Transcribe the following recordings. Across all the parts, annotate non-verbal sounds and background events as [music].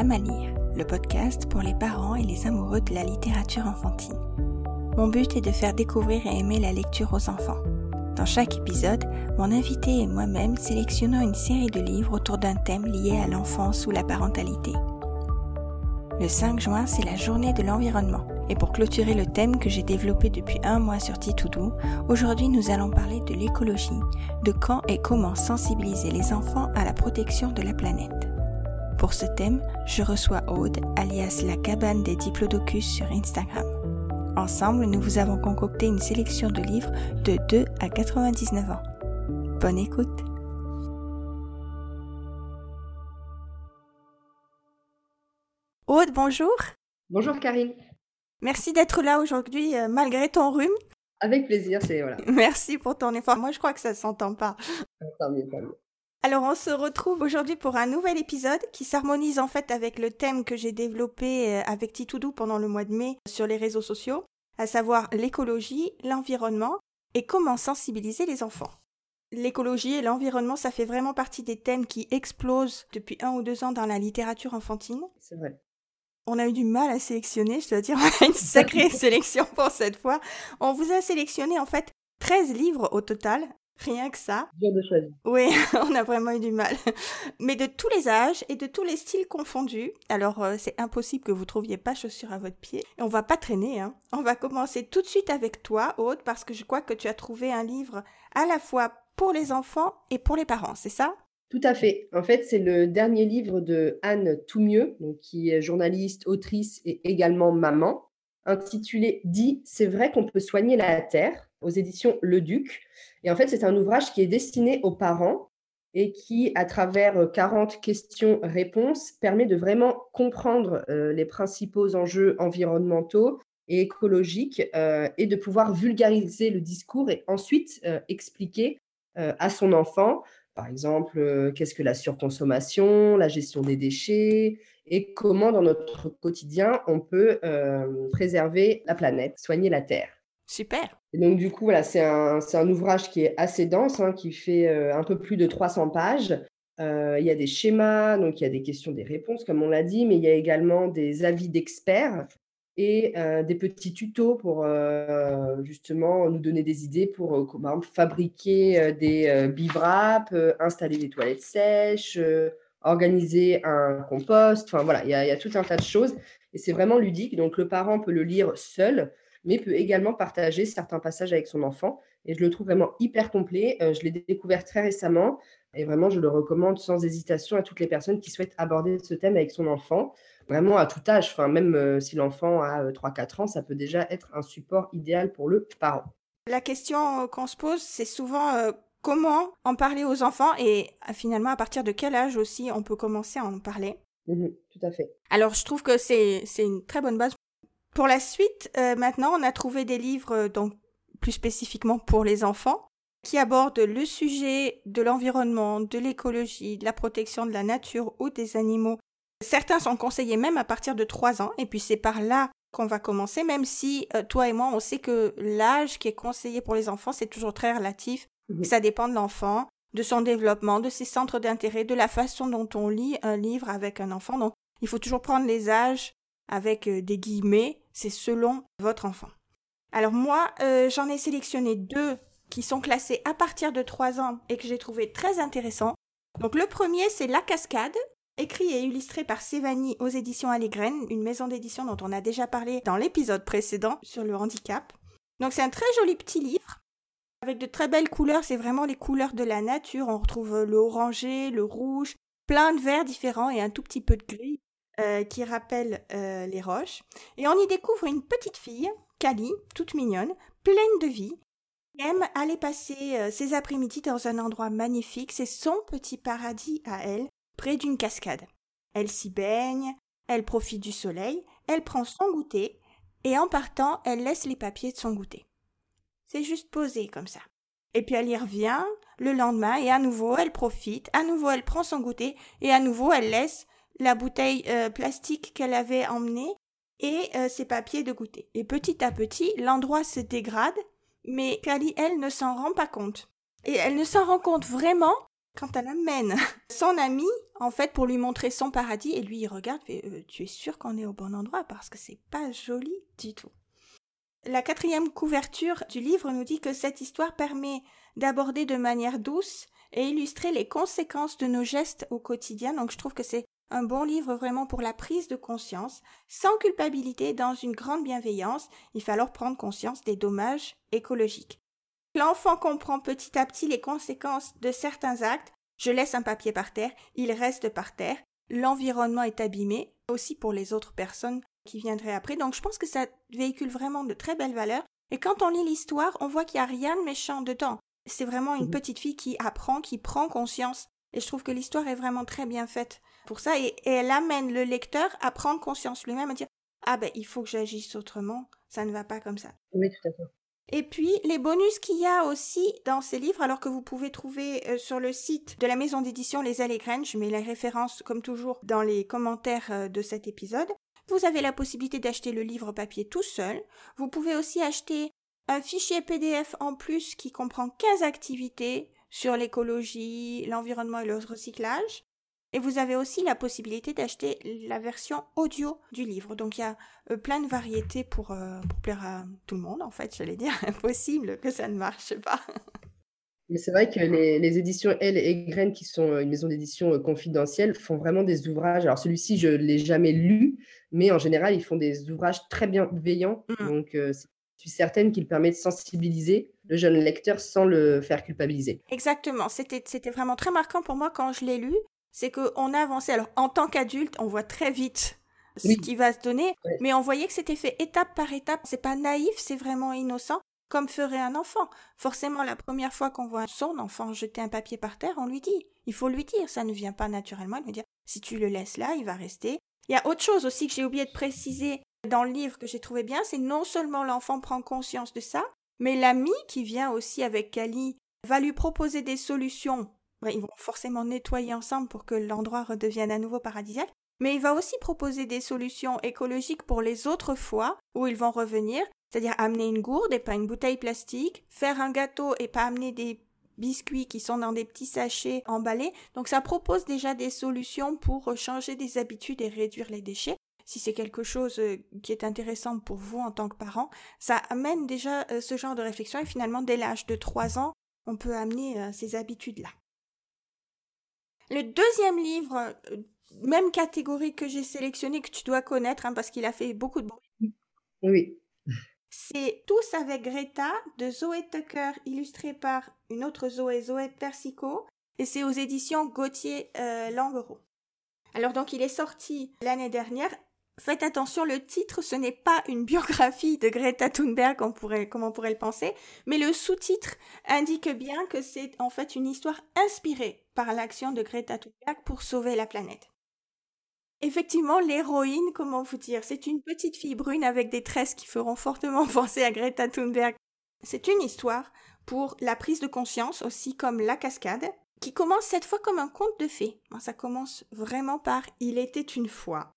écoutez Lire, le podcast pour les parents et les amoureux de la littérature enfantine. Mon but est de faire découvrir et aimer la lecture aux enfants. Dans chaque épisode, mon invité et moi-même sélectionnons une série de livres autour d'un thème lié à l'enfance ou la parentalité. Le 5 juin, c'est la journée de l'environnement. Et pour clôturer le thème que j'ai développé depuis un mois sur Titoudou, aujourd'hui nous allons parler de l'écologie, de quand et comment sensibiliser les enfants à la protection de la planète. Pour ce thème, je reçois Aude, alias la cabane des diplodocus sur Instagram. Ensemble, nous vous avons concocté une sélection de livres de 2 à 99 ans. Bonne écoute Aude, bonjour Bonjour Karine Merci d'être là aujourd'hui euh, malgré ton rhume. Avec plaisir, c'est voilà. [laughs] Merci pour ton effort. Moi, je crois que ça s'entend pas. Tant mieux, tant mieux. Alors on se retrouve aujourd'hui pour un nouvel épisode qui s'harmonise en fait avec le thème que j'ai développé euh, avec Titoudou pendant le mois de mai sur les réseaux sociaux, à savoir l'écologie, l'environnement et comment sensibiliser les enfants. L'écologie et l'environnement, ça fait vraiment partie des thèmes qui explosent depuis un ou deux ans dans la littérature enfantine. C'est vrai. On a eu du mal à sélectionner, je dois dire, on a une sacrée [laughs] sélection pour cette fois. On vous a sélectionné en fait 13 livres au total, Rien que ça. Bien de choisir. Oui, [laughs] on a vraiment eu du mal. Mais de tous les âges et de tous les styles confondus. Alors, euh, c'est impossible que vous trouviez pas chaussures à votre pied. Et on va pas traîner, hein. On va commencer tout de suite avec toi, Aude, parce que je crois que tu as trouvé un livre à la fois pour les enfants et pour les parents, c'est ça? Tout à fait. En fait, c'est le dernier livre de Anne Toumieux, qui est journaliste, autrice et également maman, intitulé Dit, c'est vrai qu'on peut soigner la terre aux éditions Le Duc. Et en fait, c'est un ouvrage qui est destiné aux parents et qui, à travers 40 euh, questions-réponses, permet de vraiment comprendre euh, les principaux enjeux environnementaux et écologiques euh, et de pouvoir vulgariser le discours et ensuite expliquer à son enfant, par exemple, qu'est-ce que la surconsommation, la gestion des déchets et comment dans notre quotidien on peut préserver la planète, soigner la Terre. Super. Donc, du coup, voilà, c'est un, un, ouvrage qui est assez dense, hein, qui fait euh, un peu plus de 300 pages. Euh, il y a des schémas, donc il y a des questions, des réponses, comme on l'a dit, mais il y a également des avis d'experts et euh, des petits tutos pour justement nous donner des idées pour, exemple, fabriquer des bivraps, installer des toilettes sèches, organiser un compost. Enfin, voilà, il y a tout un tas de choses. Et c'est vraiment ludique. Donc, le parent peut le lire seul mais peut également partager certains passages avec son enfant. Et je le trouve vraiment hyper complet. Euh, je l'ai découvert très récemment et vraiment, je le recommande sans hésitation à toutes les personnes qui souhaitent aborder ce thème avec son enfant, vraiment à tout âge. Enfin, même euh, si l'enfant a 3-4 euh, ans, ça peut déjà être un support idéal pour le parent. La question qu'on se pose, c'est souvent comment en parler aux enfants et finalement à partir de quel âge aussi on peut commencer à en parler? Mmh tout à fait. Alors je trouve que c'est une très bonne base pour la suite, euh, maintenant, on a trouvé des livres, euh, donc plus spécifiquement pour les enfants, qui abordent le sujet de l'environnement, de l'écologie, de la protection de la nature ou des animaux. Certains sont conseillés même à partir de 3 ans, et puis c'est par là qu'on va commencer, même si euh, toi et moi, on sait que l'âge qui est conseillé pour les enfants, c'est toujours très relatif. Ça dépend de l'enfant, de son développement, de ses centres d'intérêt, de la façon dont on lit un livre avec un enfant. Donc, il faut toujours prendre les âges avec des guillemets c'est selon votre enfant. Alors moi, euh, j'en ai sélectionné deux qui sont classés à partir de 3 ans et que j'ai trouvé très intéressants. Donc le premier, c'est La Cascade, écrit et illustré par Sévanie aux éditions Allegraine, une maison d'édition dont on a déjà parlé dans l'épisode précédent sur le handicap. Donc c'est un très joli petit livre avec de très belles couleurs, c'est vraiment les couleurs de la nature. On retrouve le orangé, le rouge, plein de verts différents et un tout petit peu de gris. Euh, qui rappelle euh, les roches. Et on y découvre une petite fille, Cali, toute mignonne, pleine de vie, qui aime aller passer euh, ses après-midi dans un endroit magnifique. C'est son petit paradis à elle, près d'une cascade. Elle s'y baigne, elle profite du soleil, elle prend son goûter, et en partant, elle laisse les papiers de son goûter. C'est juste posé comme ça. Et puis elle y revient le lendemain et à nouveau elle profite, à nouveau elle prend son goûter et à nouveau elle laisse la bouteille euh, plastique qu'elle avait emmenée et euh, ses papiers de goûter. Et petit à petit, l'endroit se dégrade, mais Kali, elle, ne s'en rend pas compte. Et elle ne s'en rend compte vraiment quand elle amène [laughs] son ami, en fait, pour lui montrer son paradis, et lui, il regarde, euh, tu es sûr qu'on est au bon endroit parce que c'est pas joli du tout. La quatrième couverture du livre nous dit que cette histoire permet d'aborder de manière douce et illustrer les conséquences de nos gestes au quotidien. Donc je trouve que c'est un bon livre vraiment pour la prise de conscience, sans culpabilité, dans une grande bienveillance. Il faut alors prendre conscience des dommages écologiques. L'enfant comprend petit à petit les conséquences de certains actes. Je laisse un papier par terre, il reste par terre. L'environnement est abîmé, aussi pour les autres personnes qui viendraient après. Donc je pense que ça véhicule vraiment de très belles valeurs. Et quand on lit l'histoire, on voit qu'il n'y a rien de méchant dedans. C'est vraiment une mmh. petite fille qui apprend, qui prend conscience. Et je trouve que l'histoire est vraiment très bien faite pour ça. Et, elle amène le lecteur à prendre conscience lui-même, à dire Ah ben, il faut que j'agisse autrement, ça ne va pas comme ça. Oui, tout à fait. Et puis, les bonus qu'il y a aussi dans ces livres, alors que vous pouvez trouver euh, sur le site de la maison d'édition Les et Graines, je mets les références comme toujours dans les commentaires euh, de cet épisode. Vous avez la possibilité d'acheter le livre papier tout seul. Vous pouvez aussi acheter un fichier PDF en plus qui comprend 15 activités sur l'écologie, l'environnement et le recyclage. Et vous avez aussi la possibilité d'acheter la version audio du livre. Donc il y a euh, plein de variétés pour, euh, pour plaire à tout le monde, en fait, j'allais dire. [laughs] Impossible que ça ne marche pas. Mais c'est vrai que les, éditions Elle et Graines, qui sont une maison d'édition euh, confidentielle, font vraiment des ouvrages. Alors celui-ci, je ne l'ai jamais lu, mais en général, ils font des ouvrages très bienveillants. Mmh. Donc, je suis certaine qu'il permet de sensibiliser le jeune lecteur sans le faire culpabiliser. Exactement. C'était vraiment très marquant pour moi quand je l'ai lu. C'est qu'on a avancé. Alors, en tant qu'adulte, on voit très vite ce qui va se donner, mais on voyait que c'était fait étape par étape. C'est pas naïf, c'est vraiment innocent comme ferait un enfant. Forcément, la première fois qu'on voit son enfant jeter un papier par terre, on lui dit. Il faut lui dire, ça ne vient pas naturellement. Il va dire, si tu le laisses là, il va rester. Il y a autre chose aussi que j'ai oublié de préciser dans le livre que j'ai trouvé bien, c'est non seulement l'enfant prend conscience de ça, mais l'ami qui vient aussi avec Kali va lui proposer des solutions. Ils vont forcément nettoyer ensemble pour que l'endroit redevienne à nouveau paradisiaque, mais il va aussi proposer des solutions écologiques pour les autres fois où ils vont revenir c'est-à-dire amener une gourde et pas une bouteille plastique, faire un gâteau et pas amener des biscuits qui sont dans des petits sachets emballés. Donc ça propose déjà des solutions pour changer des habitudes et réduire les déchets. Si c'est quelque chose euh, qui est intéressant pour vous en tant que parent, ça amène déjà euh, ce genre de réflexion et finalement dès l'âge de 3 ans, on peut amener euh, ces habitudes-là. Le deuxième livre, même catégorie que j'ai sélectionné, que tu dois connaître hein, parce qu'il a fait beaucoup de bruit. Oui. C'est Tous avec Greta de Zoé Tucker, illustré par une autre Zoé, Zoé Persico, et c'est aux éditions Gauthier euh, Languereau. Alors donc il est sorti l'année dernière. Faites attention, le titre, ce n'est pas une biographie de Greta Thunberg, comme on pourrait, comme on pourrait le penser, mais le sous-titre indique bien que c'est en fait une histoire inspirée par l'action de Greta Thunberg pour sauver la planète. Effectivement, l'héroïne, comment vous dire, c'est une petite fille brune avec des tresses qui feront fortement [laughs] penser à Greta Thunberg. C'est une histoire pour la prise de conscience, aussi comme la cascade, qui commence cette fois comme un conte de fées. Ça commence vraiment par Il était une fois.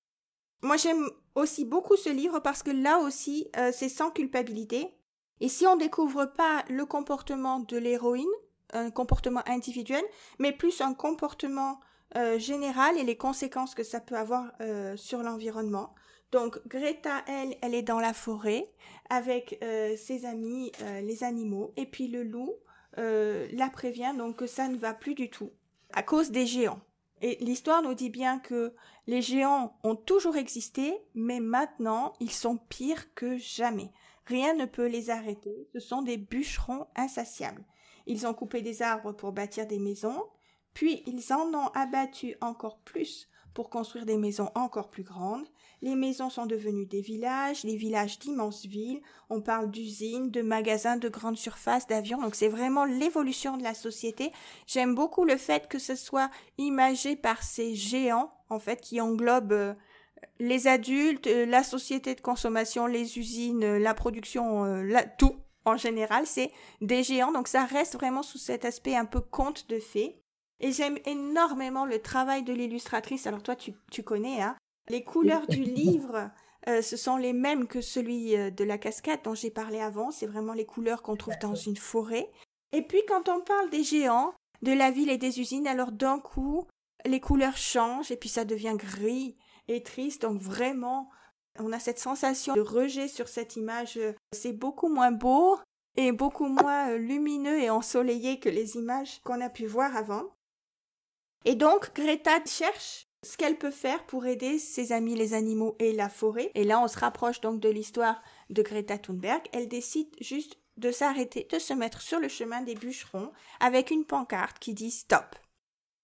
Moi, j'aime aussi beaucoup ce livre parce que là aussi, euh, c'est sans culpabilité. Et si on découvre pas le comportement de l'héroïne, un comportement individuel, mais plus un comportement euh, générale et les conséquences que ça peut avoir euh, sur l'environnement. Donc Greta, elle, elle est dans la forêt avec ses amis, les animaux, et puis le loup la prévient donc que ça ne va plus du tout à cause des géants. Et l'histoire nous dit bien que les géants ont toujours existé, mais maintenant ils sont pires que jamais. Rien ne peut les arrêter. Ce sont des bûcherons insatiables. Ils ont coupé des arbres pour bâtir des maisons, puis ils en ont abattu encore plus pour construire des maisons encore plus grandes. Les maisons sont devenues des villages, les villages d'immenses villes. On parle d'usines, de magasins, de grandes surfaces, d'avions. Donc c'est vraiment l'évolution de la société. J'aime beaucoup le fait que ce soit imagé par ces géants, en fait, qui englobent euh, les adultes, euh, la société de consommation, les usines, euh, la production, tout en général. C'est des géants. Donc ça reste vraiment sous cet aspect un peu conte de fées. Et j'aime énormément le travail de l'illustratrice. Alors toi, tu, tu connais, hein Les couleurs du livre, euh, ce sont les mêmes que celui euh, de la cascade dont j'ai parlé avant. C'est vraiment les couleurs qu'on trouve dans une forêt. Et puis quand on parle des géants, de la ville et des usines. Alors d'un coup, les couleurs changent et puis ça devient gris et triste. Donc vraiment, on a cette sensation de rejet sur cette image. C'est beaucoup moins beau et beaucoup moins euh, lumineux et ensoleillé que les images qu'on a pu voir avant. Et donc, Greta cherche ce qu'elle peut faire pour aider ses amis les animaux et la forêt. Et là, on se rapproche donc de l'histoire de Greta Thunberg. Elle décide juste de s'arrêter, de se mettre sur le chemin des bûcherons avec une pancarte qui dit stop.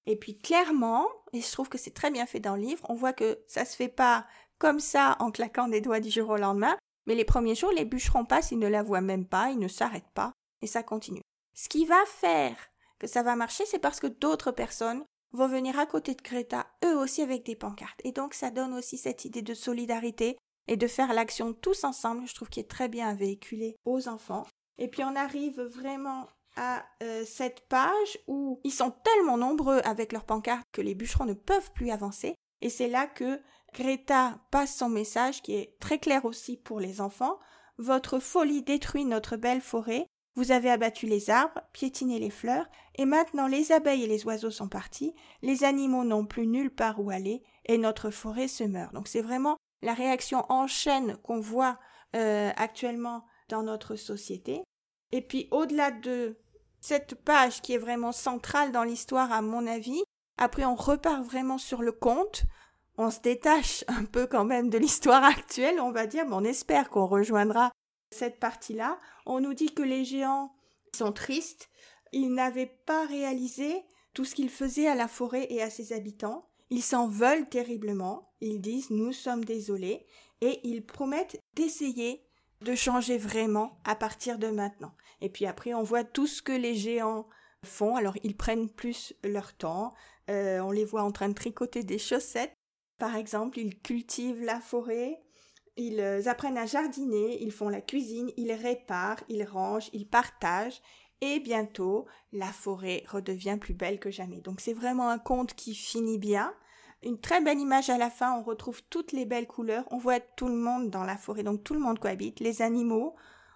Et puis clairement, et je trouve que c'est très bien fait dans le livre, on voit que ça se fait pas comme ça en claquant des doigts du jour au lendemain, mais les premiers jours, les bûcherons passent, ils ne la voient même pas, ils ne s'arrêtent pas, et ça continue. Ce qui va faire que ça va marcher, c'est parce que d'autres personnes vont venir à côté de Greta, eux aussi avec des pancartes. Et donc ça donne aussi cette idée de solidarité et de faire l'action tous ensemble, je trouve qu'il est très bien véhiculé aux enfants. Et puis on arrive vraiment à euh, cette page où ils sont tellement nombreux avec leurs pancartes que les bûcherons ne peuvent plus avancer. Et c'est là que Greta passe son message qui est très clair aussi pour les enfants. Votre folie détruit notre belle forêt. Vous avez abattu les arbres, piétiné les fleurs, et maintenant les abeilles et les oiseaux sont partis, les animaux n'ont plus nulle part où aller, et notre forêt se meurt. Donc c'est vraiment la réaction en chaîne qu'on voit euh, actuellement dans notre société. Et puis au-delà de cette page qui est vraiment centrale dans l'histoire à mon avis, après on repart vraiment sur le conte, on se détache un peu quand même de l'histoire actuelle, on va dire, mais on espère qu'on rejoindra cette partie-là. On nous dit que les géants sont tristes, ils n'avaient pas réalisé tout ce qu'ils faisaient à la forêt et à ses habitants. Ils s'en veulent terriblement, ils disent nous sommes désolés, et ils promettent d'essayer de changer vraiment à partir de maintenant. Et puis après, on voit tout ce que les géants font. Alors, ils prennent plus leur temps. Euh, on les voit en train de tricoter des chaussettes. Par exemple, ils cultivent la forêt. Ils euh, apprennent à jardiner. Ils font la cuisine. Ils réparent. Ils rangent. Ils partagent. Et bientôt, la forêt redevient plus belle que jamais. Donc, c'est vraiment un conte qui finit bien. Une très belle image à la fin, on retrouve toutes les belles couleurs, on voit tout le monde dans la forêt, donc tout le monde cohabite, les animaux,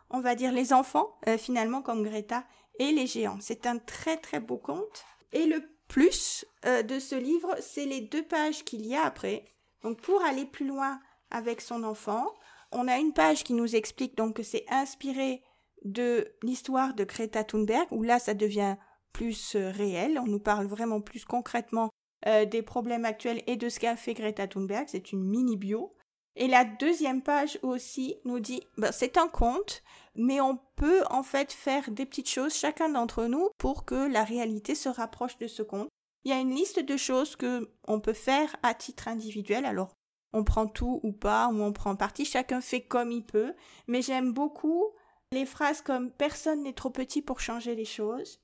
on va dire les enfants, euh, finalement, comme Greta, et les géants. C'est un très très beau conte. Et le plus euh, de ce livre, c'est les deux pages qu'il y a après. Donc pour aller plus loin avec son enfant, on a une page qui nous explique donc que c'est inspiré de l'histoire de Greta Thunberg, où là ça devient plus euh, réel, on nous parle vraiment plus concrètement euh, des problèmes actuels et de ce qu'a fait Greta Thunberg. C'est une mini bio. Et la deuxième page aussi nous dit, ben, c'est un conte, mais on peut en fait faire des petites choses chacun d'entre nous pour que la réalité se rapproche de ce conte. Il y a une liste de choses que on peut faire à titre individuel. Alors, on prend tout ou pas, ou on prend partie, chacun fait comme il peut. Mais j'aime beaucoup les phrases comme personne n'est trop petit pour changer les choses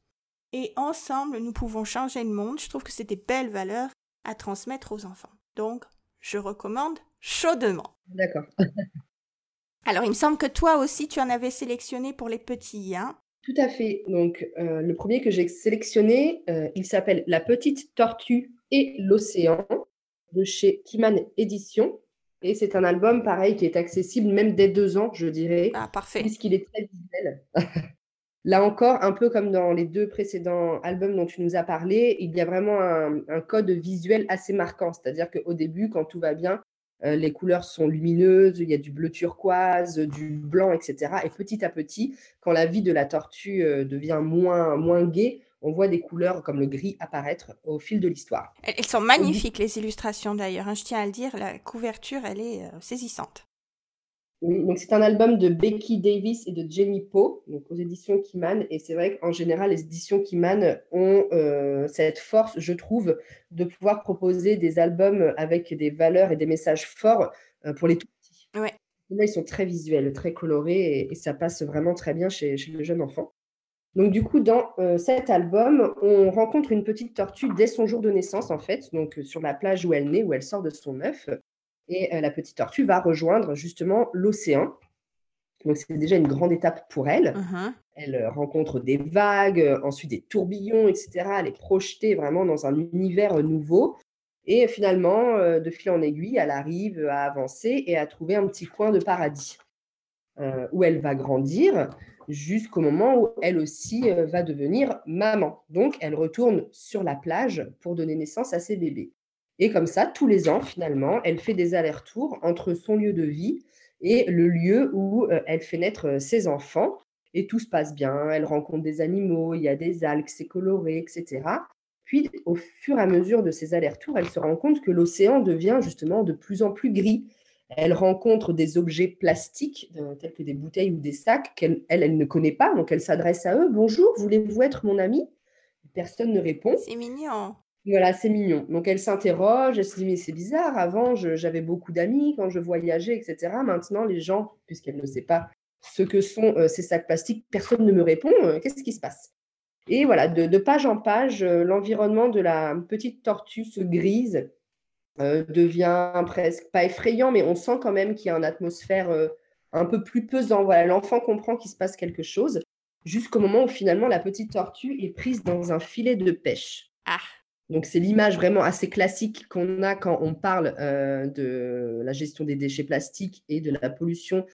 et ensemble nous pouvons changer le monde. Je trouve que c'est des belles valeurs à transmettre aux enfants. Donc, je recommande chaudement. D'accord. [laughs] Alors, il me semble que toi aussi, tu en avais sélectionné pour les petits, hein? Tout à fait. Donc, euh, le premier que j'ai sélectionné, euh, il s'appelle La petite tortue et l'océan de chez Kiman Édition. Et c'est un album, pareil, qui est accessible même dès deux ans, je dirais. Ah, parfait. Puisqu'il est très visuel. [laughs] Là encore, un peu comme dans les deux précédents albums dont tu nous as parlé, il y a vraiment un, code visuel assez marquant. C'est-à-dire qu'au début, quand tout va bien, euh, les couleurs sont lumineuses, il y a du bleu turquoise, du blanc, etc. Et petit à petit, quand la vie de la tortue euh, devient moins, moins gaie, on voit des couleurs comme le gris apparaître au fil de l'histoire. Elles sont magnifiques, les illustrations d'ailleurs. Hein, je tiens à le dire, la couverture, elle est euh, saisissante. Oui, donc c'est un album de Becky Davis et de Jenny Poe, donc aux éditions Kiman. Et c'est vrai qu'en général, les éditions Kiman ont euh, cette force, je trouve, de pouvoir proposer des albums avec des valeurs et des messages forts euh, pour les tout petits. Ouais. là, ils sont très visuels, très colorés et, ça passe vraiment très bien chez, chez, le jeune enfant. Donc du coup, dans euh, cet album, on rencontre une petite tortue dès son jour de naissance, en fait, donc sur la plage où elle naît, où elle sort de son œuf. Et euh, la petite tortue va rejoindre justement l'océan. Donc c'est déjà une grande étape pour elle. Uh-huh. Elle euh, rencontre des vagues, euh, ensuite des tourbillons, etc. Elle est projetée vraiment dans un univers nouveau. Et finalement, de fil en aiguille, elle arrive à avancer et à trouver un petit coin de paradis où elle va grandir. Jusqu'au moment où elle aussi euh, va devenir maman. Donc, elle retourne sur la plage pour donner naissance à ses bébés. Et comme ça, tous les ans, finalement, elle fait des allers-retours entre son lieu de vie et le lieu où euh, elle fait naître euh, ses enfants. Et tout se passe bien, elle rencontre des animaux, il y a des algues, c'est coloré, etc. Puis, au fur et à mesure de ces allers-retours, elle se rend compte que l'océan devient justement de plus en plus gris. Elle rencontre des objets plastiques, euh, tels que des bouteilles ou des sacs, qu'elle elle, ne connaît pas. Donc, elle s'adresse à eux. Bonjour, voulez-vous être mon ami? Personne ne répond. C'est mignon. Voilà, c'est mignon. Donc, elle s'interroge. Elle se dit, mais c'est bizarre. Avant, j'avais beaucoup d'amis quand je voyageais, etc. Maintenant, les gens, puisqu'elle ne sait pas ce que sont euh, ces sacs plastiques, personne ne me répond. Euh, qu'est-ce qui se passe? Et voilà, de, page en page, l'environnement de la petite tortue se grise euh, devient presque pas effrayant, mais on sent quand même qu'il y a une atmosphère euh, un peu plus pesant. Voilà, l'enfant comprend qu'il se passe quelque chose, jusqu'au moment où finalement la petite tortue est prise dans un filet de pêche. Ah. Donc c'est l'image vraiment assez classique qu'on a quand on parle euh, de la gestion des déchets plastiques et de la pollution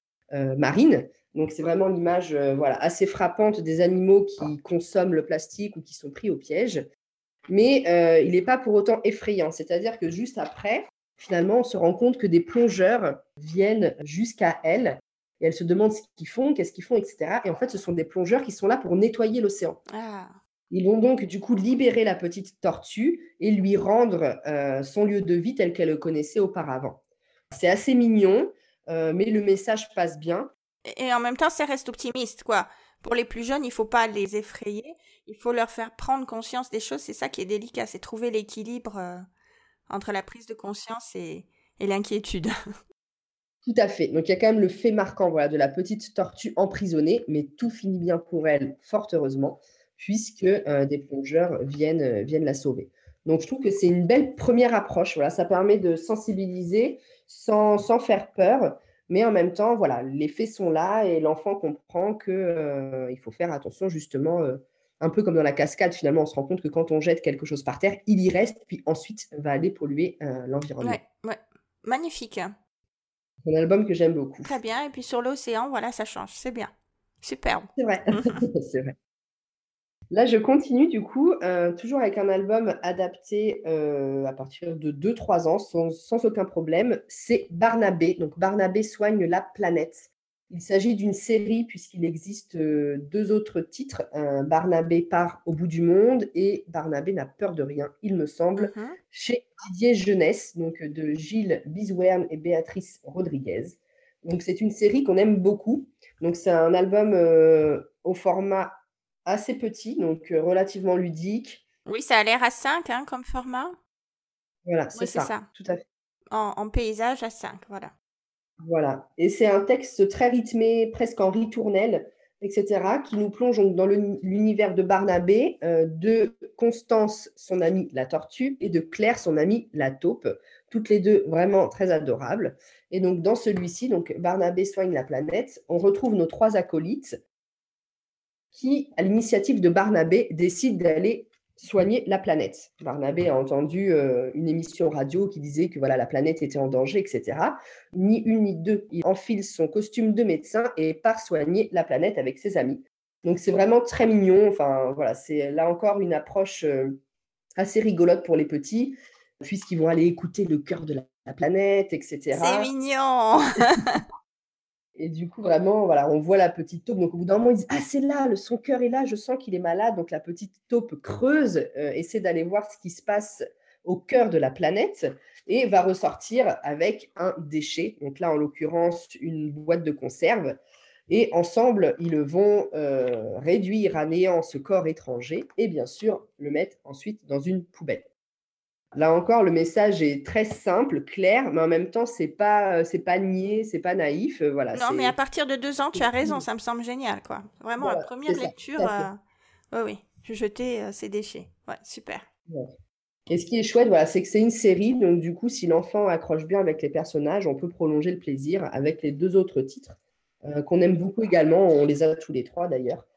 marine. Donc c'est vraiment l'image voilà, assez frappante des animaux qui consomment le plastique ou qui sont pris au piège mais euh, il n'est pas pour autant effrayant. C'est-à-dire que juste après, finalement, on se rend compte que des plongeurs viennent jusqu'à elle et elle se demande ce qu'ils font, qu'est-ce qu'ils font, etc. Et en fait, ce sont des plongeurs qui sont là pour nettoyer l'océan. Ah. Ils vont donc du coup libérer la petite tortue et lui rendre euh, son lieu de vie tel qu'elle le connaissait auparavant. C'est assez mignon, euh, mais le message passe bien. Et en même temps, ça reste optimiste, quoi. Pour les plus jeunes, il faut pas les effrayer, il faut leur faire prendre conscience des choses. C'est ça qui est délicat, c'est trouver l'équilibre euh, entre la prise de conscience et, l'inquiétude. [laughs] Tout à fait. Donc il y a quand même le fait marquant de la petite tortue emprisonnée, mais tout finit bien pour elle, fort heureusement, puisque euh, des plongeurs viennent, euh, viennent la sauver. Donc je trouve que c'est une belle première approche. Voilà, ça permet de sensibiliser sans faire peur mais en même temps, voilà, les faits sont là et l'enfant comprend qu'il euh, il faut faire attention justement, euh, un peu comme dans la cascade, finalement, on se rend compte que quand on jette quelque chose par terre, il y reste, puis ensuite va aller polluer euh, l'environnement. Ouais, ouais. Magnifique. C'est un album que j'aime beaucoup. Très bien, et puis sur l'océan, voilà, ça change, c'est bien. Superbe. C'est vrai, [laughs] [laughs] c'est vrai. Là, je continue du coup, euh, toujours avec un album adapté euh, à partir de 2-3 ans, sans, aucun problème. C'est Barnabé. Donc, Barnabé soigne la planète. Il s'agit d'une série puisqu'il existe euh, deux autres titres. Barnabé part au bout du monde et Barnabé n'a peur de rien, il me semble, mm-hmm. chez Didier Jeunesse, donc de Gilles Biswern et Béatrice Rodriguez. Donc, c'est une série qu'on aime beaucoup. Donc, c'est un album au format assez petit, donc euh, relativement ludique. Oui, ça a l'air à 5 hein, comme format. Voilà, c'est ça, Tout à fait. En, paysage à 5, voilà. Voilà. Et c'est un texte très rythmé, presque en ritournelle, etc., qui nous plonge donc dans l'univers de Barnabé, euh, de Constance, son amie la tortue, et de Claire, son amie la taupe. Toutes les deux vraiment très adorables. Et donc, dans celui-ci, donc Barnabé soigne la planète, on retrouve nos trois acolytes, qui, à l'initiative de Barnabé, décide d'aller soigner la planète. Barnabé a entendu euh, une émission radio qui disait que voilà la planète était en danger, etc. Ni une ni deux, il enfile son costume de médecin et part soigner la planète avec ses amis. Donc c'est vraiment très mignon. Enfin voilà, c'est là encore une approche euh, assez rigolote pour les petits, puisqu'ils vont aller écouter le cœur de la, la planète, etc. C'est mignon. [laughs] Et du coup, vraiment, voilà, on voit la petite taupe. Donc, au bout d'un moment, ils disent Ah, c'est là, le, son cœur est là, je sens qu'il est malade. Donc, la petite taupe creuse, euh, essaie d'aller voir ce qui se passe au cœur de la planète et va ressortir avec un déchet. Donc, là, en l'occurrence, une boîte de conserve. Et ensemble, ils vont euh, réduire à néant ce corps étranger et bien sûr le mettre ensuite dans une poubelle. Là encore, le message est très simple, clair, mais en même temps, c'est pas, euh, c'est pas niais, c'est pas naïf, euh, voilà. Non, mais à partir de deux ans, tu as raison, ça me semble génial, quoi. Vraiment, la première lecture, euh... oui, je jetais euh, ces déchets. Ouais, super. Et ce qui est chouette, voilà, c'est que c'est une série, donc du coup, si l'enfant accroche bien avec les personnages, on peut prolonger le plaisir avec les deux autres titres qu'on aime beaucoup également. On les a tous les trois d'ailleurs.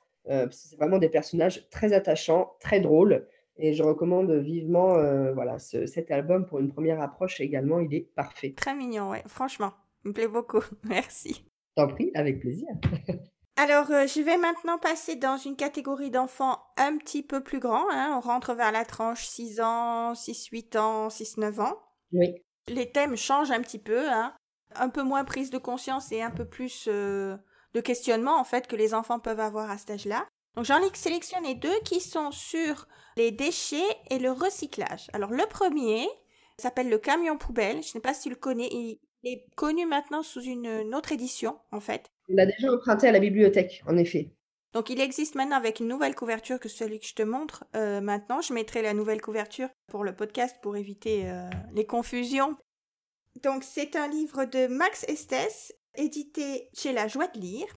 c'est vraiment des personnages très attachants, très drôles. Et je recommande vivement euh, voilà, cet album pour une première approche également. Il est parfait. Très mignon, ouais. Franchement, il me plaît beaucoup. [laughs] Merci. T'en prie, avec plaisir. [laughs] Alors, euh, je vais maintenant passer dans une catégorie d'enfants un petit peu plus grands. Hein. On rentre vers la tranche 6 ans, 6-8 ans, 6-9 ans. Oui. Les thèmes changent un petit peu. Hein. Un peu moins prise de conscience et un peu plus euh, de questionnement, en fait, que les enfants peuvent avoir à cet âge-là. Donc, j'en ai sélectionné deux qui sont sur les déchets et le recyclage. Alors, le premier s'appelle le camion poubelle. Je ne sais pas si tu le connais. Il est connu maintenant sous une autre édition, en fait. On l'a déjà emprunté à la bibliothèque, en effet. Donc il existe maintenant avec une nouvelle couverture que celui que je te montre euh, maintenant. Je mettrai la nouvelle couverture pour le podcast pour éviter euh, les confusions. Donc c'est un livre de Max Estes, édité chez La Joie de lire.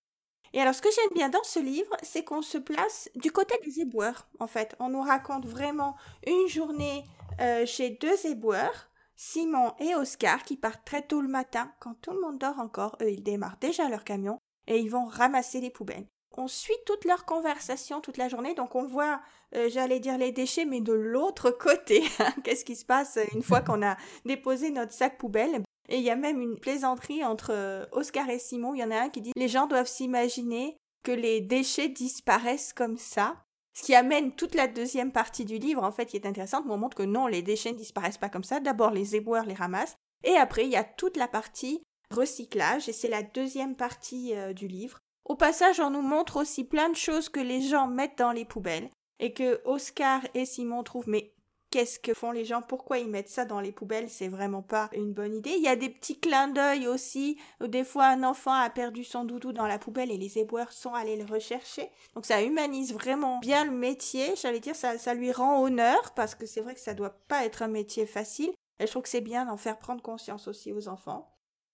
Et alors ce que j'aime bien dans ce livre, c'est qu'on se place du côté des éboueurs. En fait, on nous raconte vraiment une journée euh, chez deux éboueurs. Simon et Oscar qui partent très tôt le matin, quand tout le monde dort encore, eux ils démarrent déjà leur camion et ils vont ramasser les poubelles. On suit toute leur conversation toute la journée, donc on voit, euh, j'allais dire les déchets, mais de l'autre [laughs] côté. Hein. Qu'est-ce qui se passe une fois qu'on a déposé notre sac poubelle? Et il y a même une plaisanterie entre euh, Oscar et Simon. Il y en a un qui dit les gens doivent s'imaginer que les déchets disparaissent comme ça. Ce qui amène toute la deuxième partie du livre, en fait, qui est intéressante, on montre que non, les déchets ne disparaissent pas comme ça. D'abord, les éboueurs les ramassent, et après, il y a toute la partie recyclage, et c'est la deuxième partie euh, du livre. Au passage, on nous montre aussi plein de choses que les gens mettent dans les poubelles, et que Oscar et Simon trouvent mais qu'est-ce que font les gens, pourquoi ils mettent ça dans les poubelles, c'est vraiment pas une bonne idée. Il y a des petits clins d'œil aussi, des fois un enfant a perdu son doudou dans la poubelle et les éboueurs sont allés le rechercher. Donc ça humanise vraiment bien le métier, j'allais dire, ça, ça lui rend honneur, parce que c'est vrai que ça doit pas être un métier facile, et je trouve que c'est bien d'en faire prendre conscience aussi aux enfants.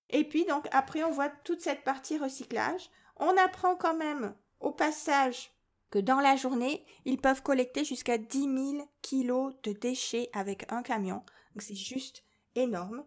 Et puis donc après on voit toute cette partie recyclage. On apprend quand même au passage que dans la journée, ils peuvent collecter jusqu'à 10 000 kilos de déchets avec un camion. C'est juste énorme.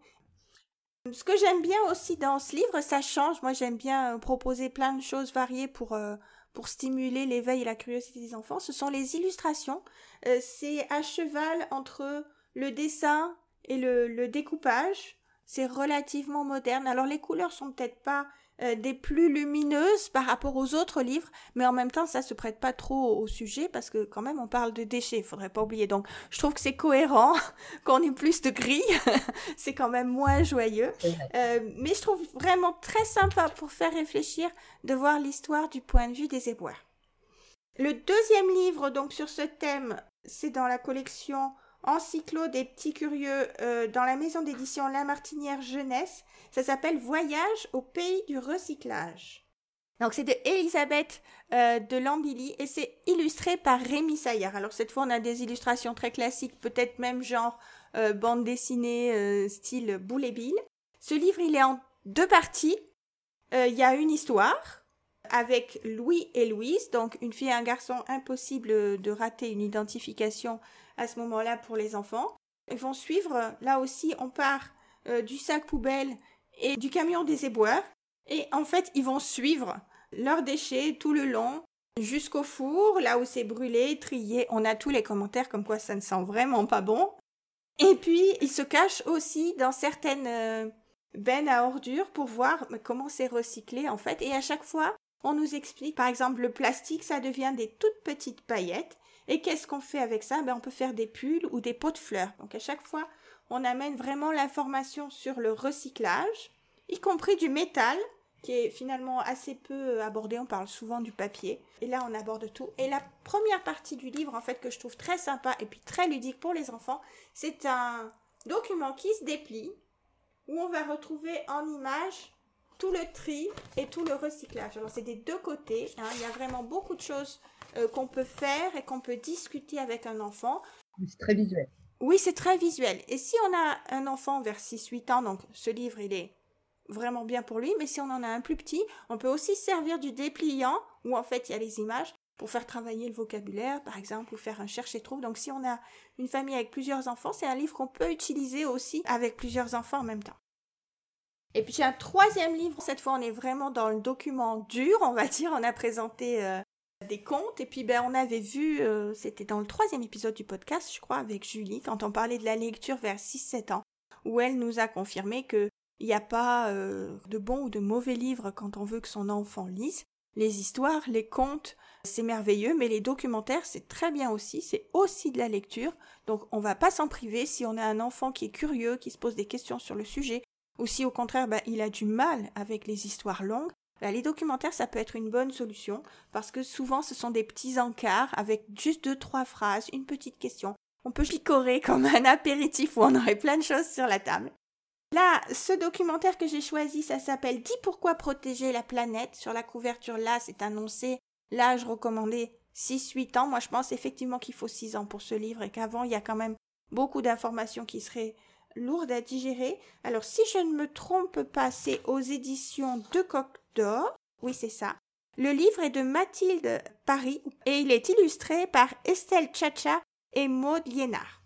Ce que j'aime bien aussi dans ce livre, ça change. Moi, j'aime bien euh, proposer plein de choses variées pour, euh, pour stimuler l'éveil et la curiosité des enfants. Ce sont les illustrations. Euh, c'est à cheval entre le dessin et le, le découpage. C'est relativement moderne. Alors les couleurs sont peut-être pas euh, des plus lumineuses par rapport aux autres livres, mais en même temps, ça se prête pas trop au sujet parce que quand même, on parle de déchets, il faudrait pas oublier. Donc, je trouve que c'est cohérent [laughs] qu'on ait plus de gris, [laughs] c'est quand même moins joyeux. Euh, mais je trouve vraiment très sympa pour faire réfléchir de voir l'histoire du point de vue des éboueurs. Le deuxième livre, donc sur ce thème, c'est dans la collection Encyclo des petits curieux euh, dans la maison d'édition La Martinière Jeunesse. Ça s'appelle Voyage au pays du recyclage. Donc c'est de Elisabeth euh, de Lambilly et c'est illustré par Rémi Saillard. Alors cette fois on a des illustrations très classiques, peut-être même genre euh, bande dessinée style Boule et. Ce livre il est en deux parties. Il y a une histoire avec Louis et Louise, donc une fille et un garçon impossible de rater une identification à ce moment-là pour les enfants. Ils vont suivre, là aussi, on part euh, du sac poubelle et du camion des éboueurs. Et en fait, ils vont suivre leurs déchets tout le long jusqu'au four, là où c'est brûlé, trié. On a tous les commentaires comme quoi ça ne sent vraiment pas bon. Et puis, ils se cachent aussi dans certaines euh, bennes à ordures pour voir comment c'est recyclé en fait. Et à chaque fois, on nous explique, par exemple, le plastique, ça devient des toutes petites paillettes. Et qu'est-ce qu'on fait avec ça? Ben, On peut faire des pulls ou des pots de fleurs. Donc à chaque fois, on amène vraiment l'information sur le recyclage, y compris du métal, qui est finalement assez peu abordé. On parle souvent du papier. Et là, on aborde tout. Et la première partie du livre, en fait, que je trouve très sympa et puis très ludique pour les enfants, c'est un document qui se déplie, où on va retrouver en image tout le tri et tout le recyclage. Alors c'est des deux côtés. Hein. Il y a vraiment beaucoup de choses euh, qu'on peut faire et qu'on peut discuter avec un enfant. C'est très visuel. Oui, c'est très visuel. Et si on a un enfant vers 6-8 ans, donc ce livre, il est vraiment bien pour lui, mais si on en a un plus petit, on peut aussi servir du dépliant, où en fait il y a les images, pour faire travailler le vocabulaire, par exemple, ou faire un cherche-et-trouve. Donc si on a une famille avec plusieurs enfants, c'est un livre qu'on peut utiliser aussi avec plusieurs enfants en même temps. Et puis j'ai un troisième livre, cette fois on est vraiment dans le document dur, on va dire, on a présenté euh, des contes. Et puis, ben, on avait vu, euh, c'était dans le troisième épisode du podcast, je crois, avec Julie, quand on parlait de la lecture vers 6-7 ans, où elle nous a confirmé qu'il n'y a pas euh, de bon ou de mauvais livre quand on veut que son enfant lise. Les histoires, les contes, c'est merveilleux, mais les documentaires, c'est très bien aussi, c'est aussi de la lecture, donc on va pas s'en priver si on a un enfant qui est curieux, qui se pose des questions sur le sujet, ou si au contraire bah, il a du mal avec les histoires longues, bah, les documentaires ça peut être une bonne solution, parce que souvent ce sont des petits encarts avec juste deux, trois phrases, une petite question. On peut picorer [laughs] comme un apéritif où on aurait plein de choses sur la table. Là, ce documentaire que j'ai choisi, ça s'appelle Dis pourquoi protéger la planète. Sur la couverture, là, c'est annoncé l'âge recommandé 6-8 ans. Moi, je pense effectivement qu'il faut 6 ans pour ce livre et qu'avant, il y a quand même beaucoup d'informations qui seraient lourdes à digérer. Alors, si je ne me trompe pas, c'est aux éditions de Coq Oui, c'est ça. Le livre est de Mathilde Paris et il est illustré par Estelle Chacha et Maud Liénard.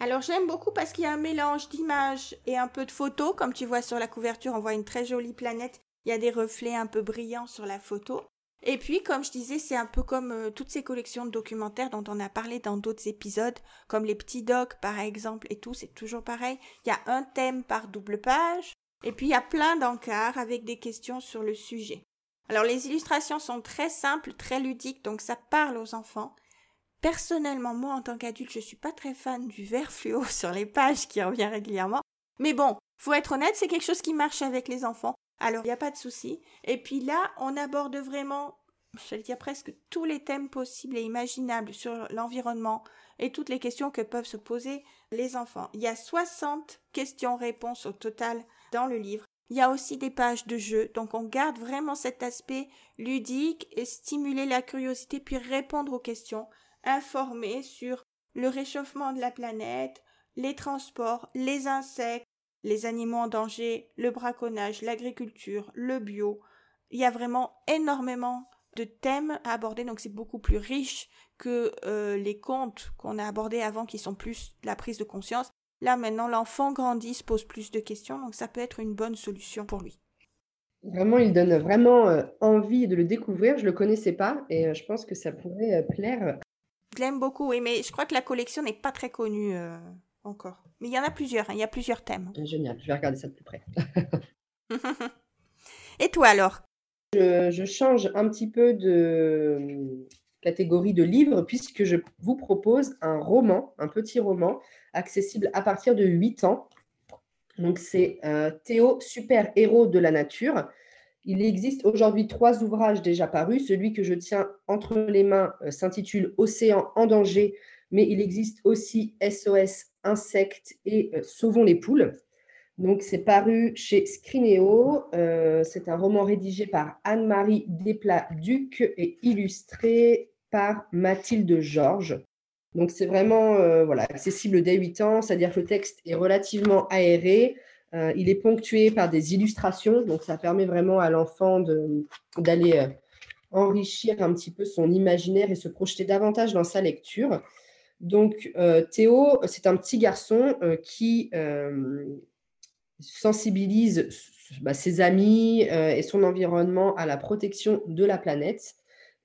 Alors j'aime beaucoup parce qu'il y a un mélange d'images et un peu de photos. Comme tu vois sur la couverture, on voit une très jolie planète. Il y a des reflets un peu brillants sur la photo. Et puis, comme je disais, c'est un peu comme euh, toutes ces collections de documentaires dont on a parlé dans d'autres épisodes, comme les petits docs par exemple et tout, c'est toujours pareil. Il y a un thème par double page, et puis il y a plein d'encarts avec des questions sur le sujet. Alors les illustrations sont très simples, très ludiques, donc ça parle aux enfants. Personnellement, moi, en tant qu'adulte, je suis pas très fan du vert fluo [laughs] sur les pages qui revient régulièrement. Mais bon, faut être honnête, c'est quelque chose qui marche avec les enfants. Alors, il n'y a pas de souci. Et puis là, on aborde vraiment, j'allais dire presque tous les thèmes possibles et imaginables sur l'environnement et toutes les questions que peuvent se poser les enfants. Il y a 60 questions-réponses au total dans le livre. Il y a aussi des pages de jeu, donc on garde vraiment cet aspect ludique et stimuler la curiosité puis répondre aux questions informer sur le réchauffement de la planète, les transports, les insectes, les animaux en danger, le braconnage, l'agriculture, le bio. Il y a vraiment énormément de thèmes à aborder, donc c'est beaucoup plus riche que euh, les contes qu'on a abordés avant qui sont plus la prise de conscience. Là maintenant, l'enfant grandit, se pose plus de questions, donc ça peut être une bonne solution pour lui. Vraiment, il donne vraiment euh, envie de le découvrir. Je ne le connaissais pas et euh, je pense que ça pourrait plaire je l'aime beaucoup, oui, mais je crois que la collection n'est pas très connue euh, encore. Mais il y en a plusieurs, hein, il y a plusieurs thèmes. Génial, je vais regarder ça de plus près. [laughs] Et toi alors? Je, change un petit peu de catégorie de livres puisque je vous propose un roman, un petit roman, accessible à partir de 8 ans. Donc c'est euh, Théo, super héros de la nature. Il existe aujourd'hui trois ouvrages déjà parus. Celui que je tiens entre les mains euh, s'intitule Océan en danger, mais il existe aussi SOS Insectes et euh, Sauvons les poules. Donc, c'est paru chez Scrineo. Euh, c'est un roman rédigé par Anne-Marie Desplat-Duc et illustré par Mathilde Georges. Donc, c'est vraiment voilà, accessible dès 8 ans, c'est-à-dire que le texte est relativement aéré. Euh, il est ponctué par des illustrations, donc ça permet vraiment à l'enfant d'aller euh, enrichir un petit peu son imaginaire et se projeter davantage dans sa lecture. Donc euh, Théo, c'est un petit garçon qui sensibilise bah, ses amis et son environnement à la protection de la planète.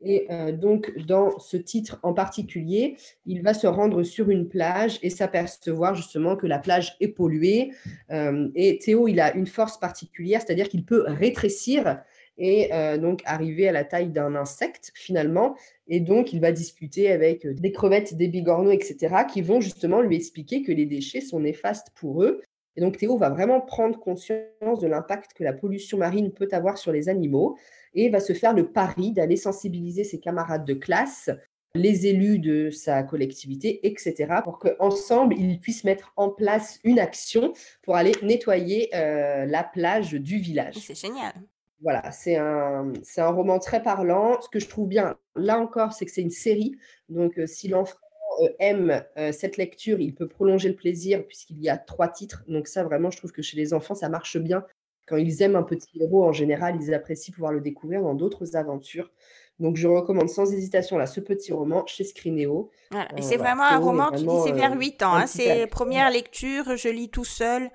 Et euh, donc, dans ce titre en particulier, il va se rendre sur une plage et s'apercevoir justement que la plage est polluée. Euh, et Théo, il a une force particulière, c'est-à-dire qu'il peut rétrécir et euh, donc arriver à la taille d'un insecte finalement. Et donc, il va discuter avec des crevettes, des bigorneaux, etc., qui vont justement lui expliquer que les déchets sont néfastes pour eux. Et donc, Théo va vraiment prendre conscience de l'impact que la pollution marine peut avoir sur les animaux et va se faire le pari d'aller sensibiliser ses camarades de classe, les élus de sa collectivité, etc., pour qu'ensemble, ils puissent mettre en place une action pour aller nettoyer euh, la plage du village. C'est génial. Voilà, c'est un, c'est un roman très parlant. Ce que je trouve bien, là encore, c'est que c'est une série. Donc, euh, si l'enfant euh, aime cette lecture, il peut prolonger le plaisir puisqu'il y a trois titres. Donc ça, vraiment, je trouve que chez les enfants, ça marche bien quand ils aiment un petit héros, en général, ils apprécient pouvoir le découvrir dans d'autres aventures. Donc, je recommande sans hésitation là, ce petit roman chez Scrineo. Voilà. Et euh, c'est vraiment un roman, tu dis, c'est vers 8 euh, ans. Hein, c'est première lecture, je lis tout seul.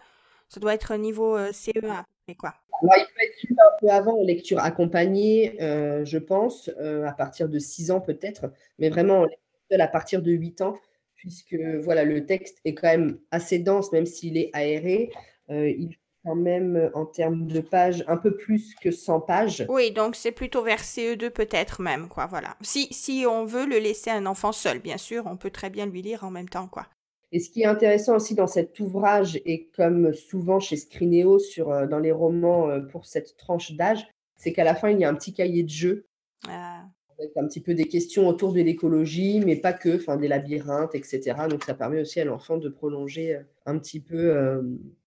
Ça doit être niveau euh, CE1, et quoi. il peut être lu un peu avant, lecture accompagnée, je pense, à partir de 6 ans peut-être, mais vraiment seul à partir de 8 ans, puisque voilà, le texte est quand même assez dense, même s'il est aéré. il quand même en termes de pages un peu plus que 100 pages. Oui, donc c'est plutôt vers CE2 peut-être même, quoi, voilà. Si, si on veut le laisser à un enfant seul, bien sûr, on peut très bien lui lire en même temps, quoi. Et ce qui est intéressant aussi dans cet ouvrage, et comme souvent chez Scrinéo sur, euh, dans les romans euh, pour cette tranche d'âge, c'est qu'à la fin, il y a un petit cahier de jeu. Ah. Avec un petit peu des questions autour de l'écologie, mais pas que, enfin des labyrinthes, etc. Donc ça permet aussi à l'enfant de prolonger euh, un petit peu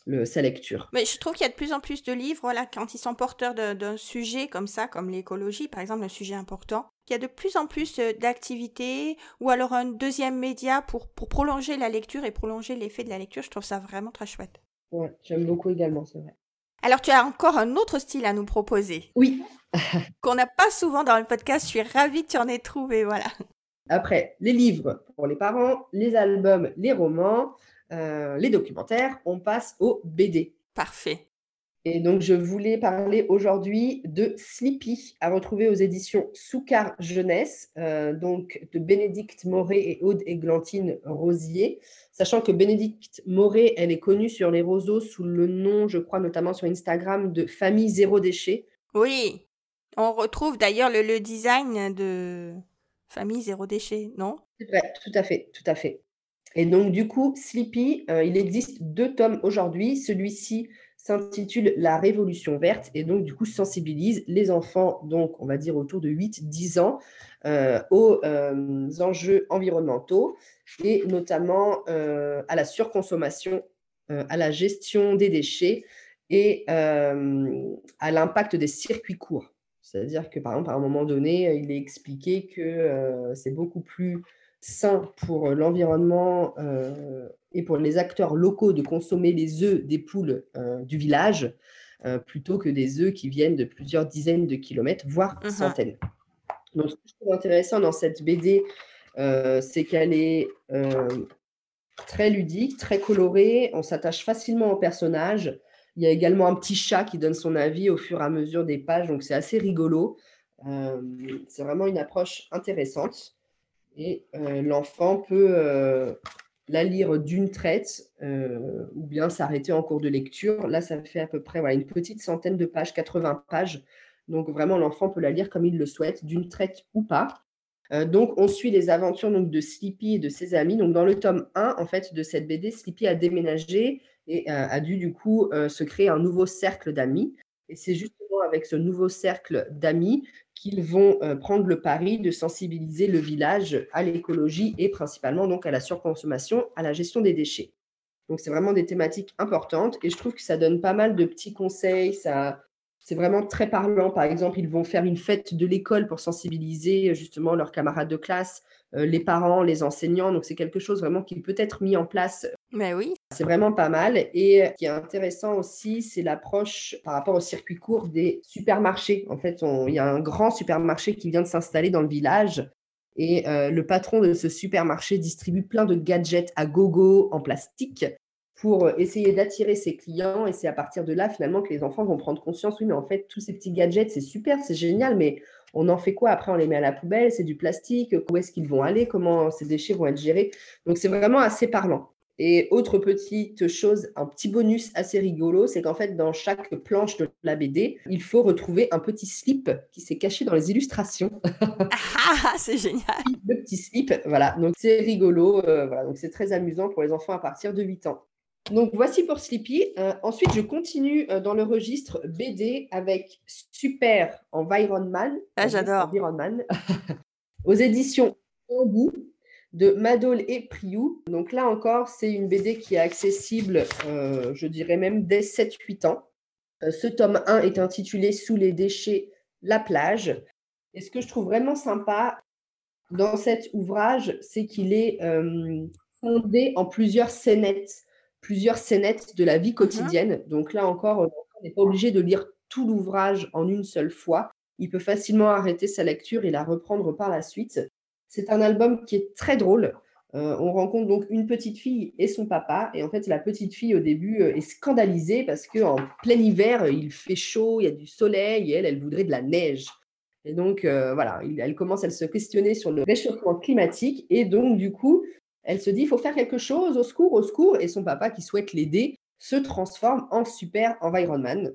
le, sa lecture. Mais je trouve qu'il y a de plus en plus de livres, voilà, quand ils sont porteurs d'un sujet comme ça, comme l'écologie, par exemple, un sujet important, il y a de plus en plus euh, d'activités ou alors un deuxième média pour, pour prolonger la lecture et prolonger l'effet de la lecture. Je trouve ça vraiment très chouette. Ouais, j'aime beaucoup également, c'est vrai. Alors, tu as encore un autre style à nous proposer. Oui. [laughs] Qu'on n'a pas souvent dans le podcast. Je suis ravie que tu en aies trouvé, voilà. Après, les livres pour les parents, les albums, les romans, euh, les documentaires, on passe au BD. Parfait. Et donc, je voulais parler aujourd'hui de Sleepy, à retrouver aux éditions Soucar Jeunesse, euh, donc de Bénédicte Moret et Aude Églantine Rosier. Sachant que Bénédicte Moret, elle est connue sur les roseaux sous le nom, je crois, notamment sur Instagram, de Famille Zéro Déchet. Oui, on retrouve d'ailleurs le, design de Famille Zéro Déchet, non? C'est vrai, tout à fait, tout à fait. Et donc, du coup, Sleepy, euh, il existe deux tomes aujourd'hui. Celui-ci s'intitule La Révolution verte et donc du coup sensibilise les enfants, donc on va dire autour de 8-10 ans, euh, aux euh, enjeux environnementaux et notamment euh, à la surconsommation, à la gestion des déchets et à l'impact des circuits courts. C'est-à-dire que par exemple, à un moment donné, il est expliqué que c'est beaucoup plus sain pour l'environnement euh, et pour les acteurs locaux de consommer les œufs des poules euh, du village euh, plutôt que des œufs qui viennent de plusieurs dizaines de kilomètres, voire uh-huh. centaines. Donc, ce que je trouve intéressant dans cette BD, c'est qu'elle est, très ludique, très colorée. On s'attache facilement au personnage. Il y a également un petit chat qui donne son avis au fur et à mesure des pages, donc c'est assez rigolo. c'est vraiment une approche intéressante et euh, l'enfant peut euh, la lire d'une traite euh, ou bien s'arrêter en cours de lecture. Là, ça fait à peu près une petite centaine de pages, 80 pages. Donc vraiment, l'enfant peut la lire comme il le souhaite, d'une traite ou pas. donc, on suit les aventures de Sleepy et de ses amis. Donc, dans le tome 1 en fait, de cette BD, Sleepy a déménagé et a dû du coup se créer un nouveau cercle d'amis. Et c'est avec ce nouveau cercle d'amis qu'ils vont euh, prendre le pari de sensibiliser le village à l'écologie et principalement donc à la surconsommation, à la gestion des déchets. Donc c'est vraiment des thématiques importantes et je trouve que ça donne pas mal de petits conseils, ça c'est vraiment très parlant. Par exemple, ils vont faire une fête de l'école pour sensibiliser justement leurs camarades de classe, euh, les parents, les enseignants. Donc c'est quelque chose vraiment qui peut être mis en place mais oui. C'est vraiment pas mal. Et ce qui est intéressant aussi, c'est l'approche par rapport au circuit court des supermarchés. En fait, il y a un grand supermarché qui vient de s'installer dans le village. Et euh, le patron de ce supermarché distribue plein de gadgets à gogo en plastique pour essayer d'attirer ses clients. Et c'est à partir de là, finalement, que les enfants vont prendre conscience, oui, mais en fait, tous ces petits gadgets, c'est super, c'est génial, mais on en fait quoi? Après, on les met à la poubelle, c'est du plastique, où est-ce qu'ils vont aller? Comment ces déchets vont être gérés? Donc, c'est vraiment assez parlant. Et autre petite chose, un petit bonus assez rigolo, c'est qu'en fait, dans chaque planche de la BD, il faut retrouver un petit slip qui s'est caché dans les illustrations. Ah, c'est génial. Le petit slip, voilà. Donc c'est rigolo, euh, voilà. Donc c'est très amusant pour les enfants à partir de 8 ans. Donc voici pour Sleepy. Euh, ensuite, je continue euh, dans le registre BD avec Super Environment. Ah, j'adore. Environment. [laughs] aux éditions Bambou de Madol et Priou. Donc là encore, c'est une BD qui est accessible, euh, je dirais même dès 7-8 ans. Ce tome 1 est intitulé Sous les déchets, la plage. Et ce que je trouve vraiment sympa dans cet ouvrage, c'est qu'il est, euh, fondé en plusieurs scénettes, plusieurs scénettes de la vie quotidienne. Donc là encore, on n'est pas obligé de lire tout l'ouvrage en une seule fois. Il peut facilement arrêter sa lecture et la reprendre par la suite. C'est un album qui est très drôle. Euh, on rencontre donc une petite fille et son papa. Et en fait, la petite fille, au début, euh, est scandalisée parce qu'en plein hiver, il fait chaud, il y a du soleil et elle, elle voudrait de la neige. Et donc, euh, voilà, elle commence à se questionner sur le réchauffement climatique. Et donc, du coup, elle se dit, il faut faire quelque chose, au secours, au secours. Et son papa, qui souhaite l'aider, se transforme en super environman.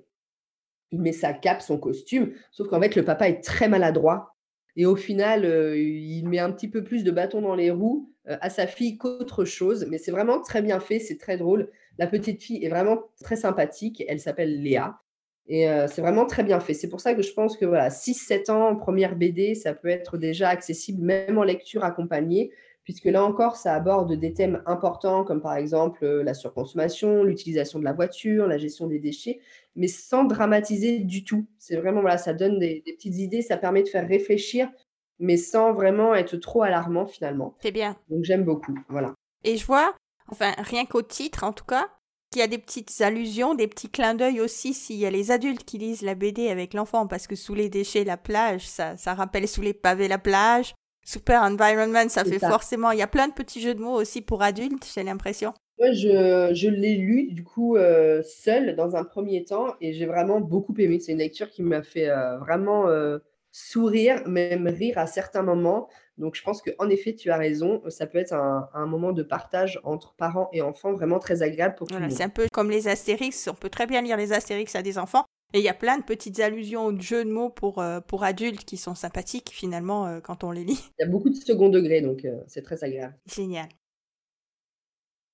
Il met sa cape, son costume, sauf qu'en fait, le papa est très maladroit. Et au final, euh, il met un petit peu plus de bâton dans les roues euh, à sa fille qu'autre chose. Mais c'est vraiment très bien fait, c'est très drôle. La petite fille est vraiment très sympathique. Elle s'appelle Léa. Et euh, c'est vraiment très bien fait. C'est pour ça que je pense que voilà, 6-7 ans, première BD, ça peut être déjà accessible, même en lecture accompagnée puisque là encore, ça aborde des thèmes importants comme par exemple euh, la surconsommation, l'utilisation de la voiture, la gestion des déchets, mais sans dramatiser du tout. C'est vraiment, voilà, ça donne des, petites idées, ça permet de faire réfléchir, mais sans vraiment être trop alarmant finalement. C'est bien. Donc j'aime beaucoup, voilà. Et je vois, enfin, rien qu'au titre en tout cas, qu'il y a des petites allusions, des petits clins d'œil aussi s'il y a les adultes qui lisent la BD avec l'enfant, parce que sous les déchets, la plage, ça, ça rappelle sous les pavés la plage. Super Environment, ça fait forcément. Il y a plein de petits jeux de mots aussi pour adultes, j'ai l'impression. Moi, je, je l'ai lu du coup euh, seul dans un premier temps et j'ai vraiment beaucoup aimé. C'est une lecture qui m'a fait euh, vraiment euh, sourire, même rire à certains moments. Donc, je pense qu'en effet, tu as raison. Ça peut être un, un, moment de partage entre parents et enfants vraiment très agréable pour tout le monde. C'est un peu comme les Astérix. On peut très bien lire les Astérix à des enfants. Et il y a plein de petites allusions de jeux de mots pour, euh, pour adultes qui sont sympathiques finalement euh, quand on les lit. Il y a beaucoup de second degré, donc euh, c'est très agréable. Génial.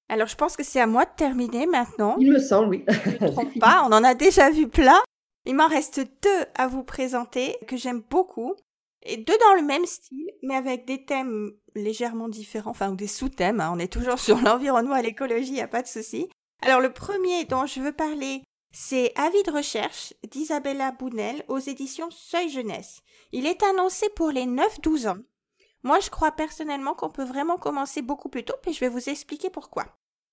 Alors je pense que c'est à moi de terminer maintenant. Il me semble, oui. Je ne trompe [laughs] pas, on en a déjà vu plein. Il m'en reste deux à vous présenter que j'aime beaucoup. Et deux dans le même style, mais avec des thèmes légèrement différents, enfin, ou des sous-thèmes. Hein. On est toujours sur l'environnement et l'écologie, il n'y a pas de souci. Alors, le premier dont je veux parler, c'est Avis de recherche d'Isabella Bounel aux éditions Seuil Jeunesse. Il est annoncé pour les 9-12 ans. Moi, je crois personnellement qu'on peut vraiment commencer beaucoup plus tôt, puis je vais vous expliquer pourquoi.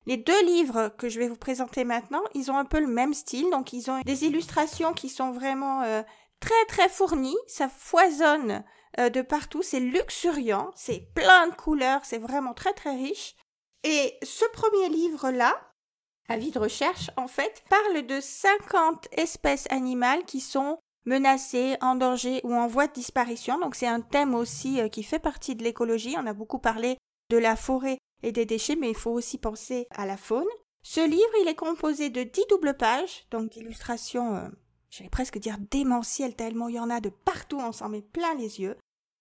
Les deux livres que je vais vous présenter maintenant, ils ont un peu le même style, donc ils ont des illustrations qui sont vraiment euh, très très fournies, ça foisonne euh, de partout, c'est luxuriant, c'est plein de couleurs, c'est vraiment très très riche. Et ce premier livre-là, avis de recherche, en fait, parle de 50 espèces animales qui sont menacées, en danger ou en voie de disparition. Donc c'est un thème aussi euh, qui fait partie de l'écologie. On a beaucoup parlé de la forêt et des déchets, mais il faut aussi penser à la faune. Ce livre, il est composé de 10 doubles pages, donc d'illustrations, euh, j'allais presque dire démentielles, tellement il y en a de partout, on s'en met plein les yeux,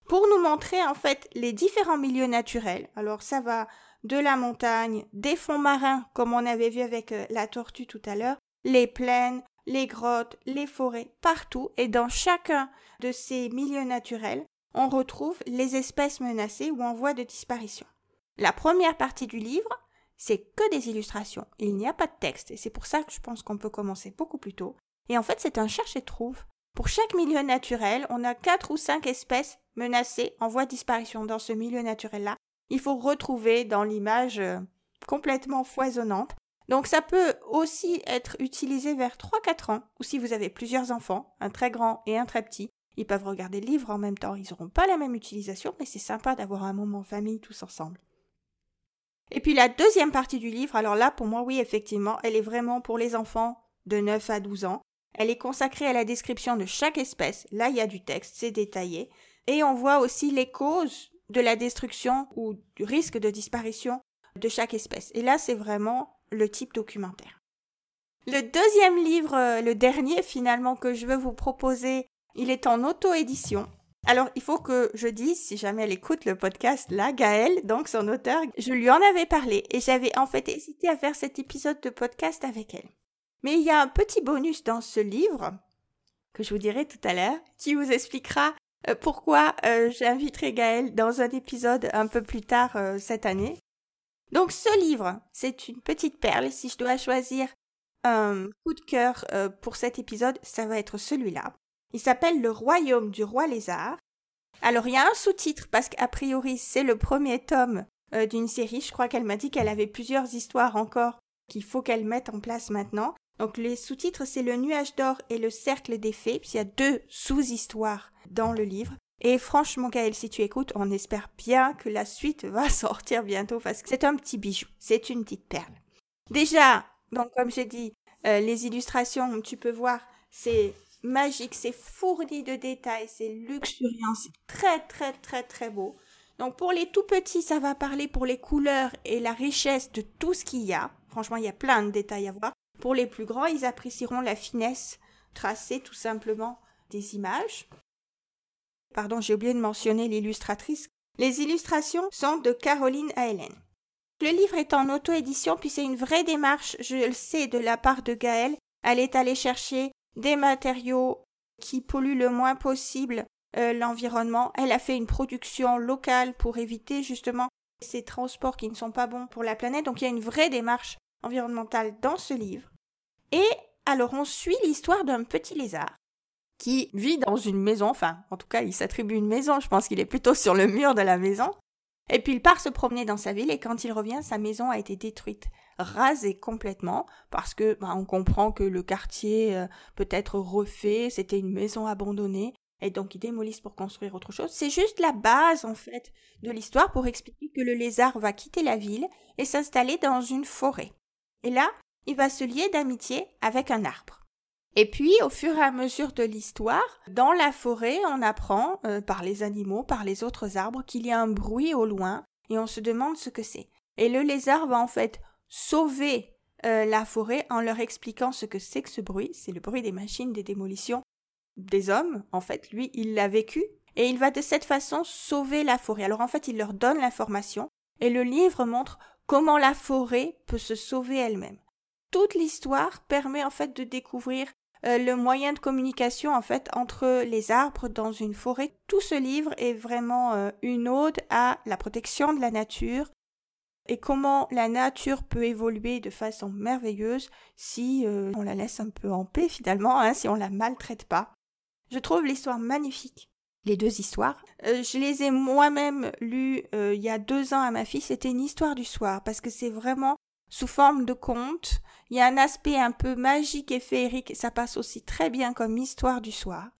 pour nous montrer en fait les différents milieux naturels. Alors ça va de la montagne, des fonds marins, comme on avait vu avec euh, la tortue tout à l'heure, les plaines, les grottes, les forêts, partout, et dans chacun de ces milieux naturels, on retrouve les espèces menacées ou en voie de disparition. La première partie du livre, c'est que des illustrations. Il n'y a pas de texte, et c'est pour ça que je pense qu'on peut commencer beaucoup plus tôt. Et en fait, c'est un cherche et trouve. Pour chaque milieu naturel, on a quatre ou cinq espèces menacées en voie de disparition dans ce milieu naturel-là, il faut retrouver dans l'image euh, complètement foisonnante. Donc ça peut aussi être utilisé vers 3-4 ans, ou si vous avez plusieurs enfants, un très grand et un très petit, ils peuvent regarder le livre en même temps. Ils n'auront pas la même utilisation, mais c'est sympa d'avoir un moment en famille tous ensemble. Et puis la deuxième partie du livre, alors là pour moi oui effectivement, elle est vraiment pour les enfants de 9 à 12 ans. Elle est consacrée à la description de chaque espèce. Là il y a du texte, c'est détaillé. Et on voit aussi les causes de la destruction ou du risque de disparition de chaque espèce. Et là, c'est vraiment le type documentaire. Le deuxième livre, euh, le dernier finalement que je veux vous proposer, il est en auto-édition. Alors, il faut que je dise, si jamais elle écoute le podcast, là, Gaëlle, donc son auteur, je lui en avais parlé et j'avais en fait hésité à faire cet épisode de podcast avec elle. Mais il y a un petit bonus dans ce livre, que je vous dirai tout à l'heure, qui vous expliquera pourquoi euh, j'inviterai Gaël dans un épisode un peu plus tard euh, cette année. Donc ce livre, c'est une petite perle. Si je dois choisir un coup de cœur pour cet épisode, ça va être celui-là. Il s'appelle Le Royaume du Roi Lézard. Alors il y a un sous-titre parce qu'a priori c'est le premier tome d'une série. Je crois qu'elle m'a dit qu'elle avait plusieurs histoires encore qu'il faut qu'elle mette en place maintenant. Donc les sous-titres c'est Le Nuage d'or et Le Cercle des Fées. Puis il y a deux sous-histoires dans le livre. Et franchement, Gaël, si tu écoutes, on espère bien que la suite va [laughs] sortir bientôt parce que c'est un petit bijou, c'est une petite perle. Déjà, donc comme j'ai dit, euh, les illustrations, tu peux voir, c'est magique, c'est fourni de détails, c'est luxuriant, c'est très très très très beau. Donc pour les tout petits, ça va parler pour les couleurs et la richesse de tout ce qu'il y a. Franchement, il y a plein de détails à voir. Pour les plus grands, ils apprécieront la finesse tracée tout simplement des images. Pardon, j'ai oublié de mentionner l'illustratrice. Les illustrations sont de Caroline Aelen. Le livre est en auto-édition, puis c'est une vraie démarche, je le sais, de la part de Gaëlle. Elle est allée chercher des matériaux qui polluent le moins possible euh, l'environnement. Elle a fait une production locale pour éviter justement ces transports qui ne sont pas bons pour la planète. Donc il y a une vraie démarche environnementale dans ce livre. Et alors on suit l'histoire d'un petit lézard qui vit dans une maison, enfin en tout cas il s'attribue une maison, je pense qu'il est plutôt sur le mur de la maison, et puis il part se promener dans sa ville et quand il revient, sa maison a été détruite, rasée complètement parce que bah, on comprend que le quartier euh, peut être refait, c'était une maison abandonnée et donc ils démolissent pour construire autre chose. C'est juste la base en fait de l'histoire pour expliquer que le lézard va quitter la ville et s'installer dans une forêt. Et là, il va se lier d'amitié avec un arbre. Et puis, au fur et à mesure de l'histoire, dans la forêt, on apprend, euh, par les animaux, par les autres arbres, qu'il y a un bruit au loin, et on se demande ce que c'est. Et le lézard va en fait sauver euh, la forêt en leur expliquant ce que c'est que ce bruit. C'est le bruit des machines, des démolitions des hommes. En fait, lui, il l'a vécu, et il va de cette façon sauver la forêt. Alors en fait, il leur donne l'information, et le livre montre comment la forêt peut se sauver elle-même. Toute l'histoire permet en fait de découvrir euh, le moyen de communication en fait entre les arbres dans une forêt. Tout ce livre est vraiment euh, une ode à la protection de la nature et comment la nature peut évoluer de façon merveilleuse si euh, on la laisse un peu en paix finalement, hein, si on la maltraite pas. Je trouve l'histoire magnifique. Les deux histoires. je les ai moi-même lues il y a deux ans à ma fille. C'était une histoire du soir parce que c'est vraiment sous forme de conte. Il y a un aspect un peu magique et féerique, ça passe aussi très bien comme histoire du soir.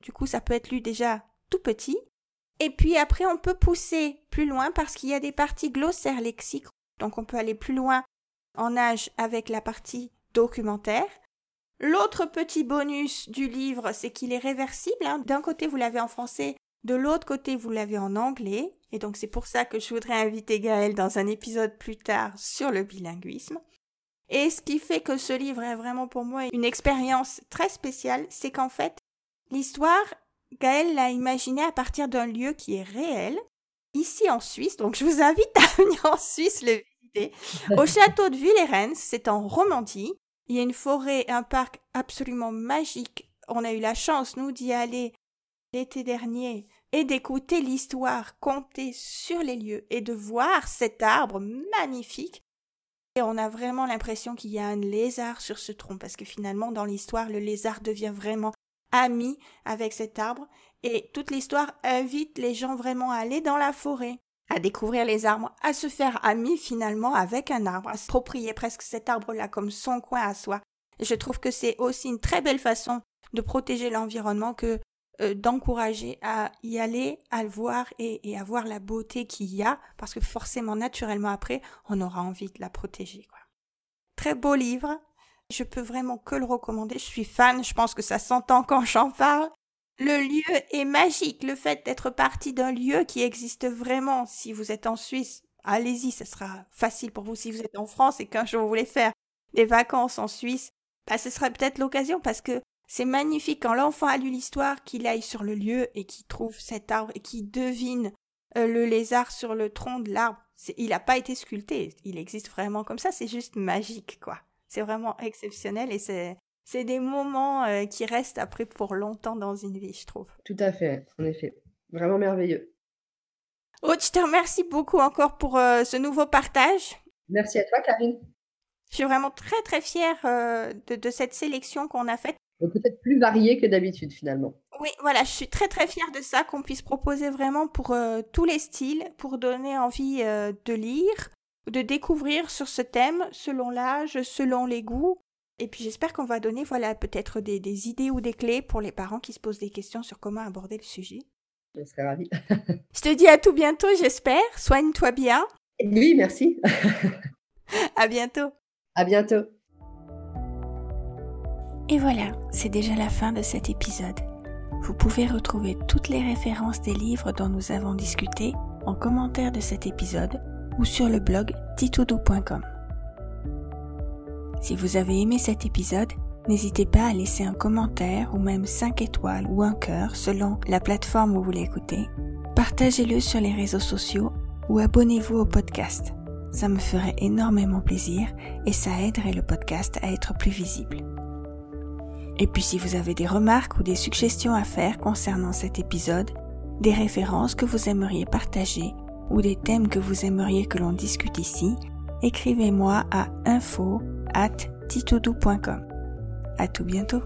Du coup, ça peut être lu déjà tout petit. Et puis après, on peut pousser plus loin parce qu'il y a des parties glossaires lexiques, donc on peut aller plus loin en âge avec la partie documentaire. L'autre petit bonus du livre, c'est qu'il est réversible. Hein. D'un côté, vous l'avez en français, de l'autre côté, vous l'avez en anglais. Et donc c'est pour ça que je voudrais inviter Gaël dans un épisode plus tard sur le bilinguisme. Et ce qui fait que ce livre est vraiment pour moi une expérience très spéciale, c'est qu'en fait, l'histoire, Gaël l'a imaginée à partir d'un lieu qui est réel, ici en Suisse, donc je vous invite à [laughs] venir en Suisse le visiter, au [laughs] château de Villers, c'est en Romandie. Il y a une forêt, un parc absolument magique. On a eu la chance, nous, d'y aller l'été dernier et d'écouter l'histoire contée sur les lieux et de voir cet arbre magnifique. On a vraiment l'impression qu'il y a un lézard sur ce tronc parce que finalement dans l'histoire le lézard devient vraiment ami avec cet arbre et toute l'histoire invite les gens vraiment à aller dans la forêt, à découvrir les arbres, à se faire ami finalement avec un arbre, à s'approprier presque cet arbre-là comme son coin à soi. Et je trouve que c'est aussi une très belle façon de protéger l'environnement que euh, d'encourager à y aller, à le voir et, à voir la beauté qu'il y a, parce que forcément, naturellement après, on aura envie de la protéger. Quoi. Très beau livre. Je peux vraiment que le recommander. Je suis fan. Je pense que ça s'entend quand j'en parle. Le lieu est magique. Le fait d'être parti d'un lieu qui existe vraiment. Si vous êtes en Suisse, allez-y. Ce sera facile pour vous. Si vous êtes en France et qu'un jour vous voulez faire des vacances en Suisse, bah, ce serait peut-être l'occasion parce que c'est magnifique quand l'enfant a lu l'histoire, qu'il aille sur le lieu et qu'il trouve cet arbre et qu'il devine euh, le lézard sur le tronc de l'arbre. Il n'a pas été sculpté, il existe vraiment comme ça, c'est juste magique, quoi. C'est vraiment exceptionnel et c'est, c'est des moments euh, qui restent après pour longtemps dans une vie, je trouve. Tout à fait, en effet. Vraiment merveilleux. Oh, je te remercie beaucoup encore pour euh, ce nouveau partage. Merci à toi, Karine. Je suis vraiment très très fière de, de, cette sélection qu'on a faite peut-être plus varié que d'habitude finalement. Oui, voilà, je suis très très fière de ça, qu'on puisse proposer vraiment pour euh, tous les styles, pour donner envie euh, de lire, de découvrir sur ce thème, selon l'âge, selon les goûts. Et puis j'espère qu'on va donner, voilà, peut-être des, des, idées ou des clés pour les parents qui se posent des questions sur comment aborder le sujet. Je serais ravie. [laughs] je te dis à tout bientôt, j'espère. Soigne-toi bien. Oui, merci. [laughs] à bientôt. À bientôt. Et voilà, c'est déjà la fin de cet épisode. Vous pouvez retrouver toutes les références des livres dont nous avons discuté en commentaire de cet épisode ou sur le blog titoudou.com. Si vous avez aimé cet épisode, n'hésitez pas à laisser un commentaire ou même 5 étoiles ou un cœur selon la plateforme où vous l'écoutez. Partagez-le sur les réseaux sociaux ou abonnez-vous au podcast. Ça me ferait énormément plaisir et ça aiderait le podcast à être plus visible. Et puis si vous avez des remarques ou des suggestions à faire concernant cet épisode, des références que vous aimeriez partager ou des thèmes que vous aimeriez que l'on discute ici, écrivez-moi à info at. À tout bientôt.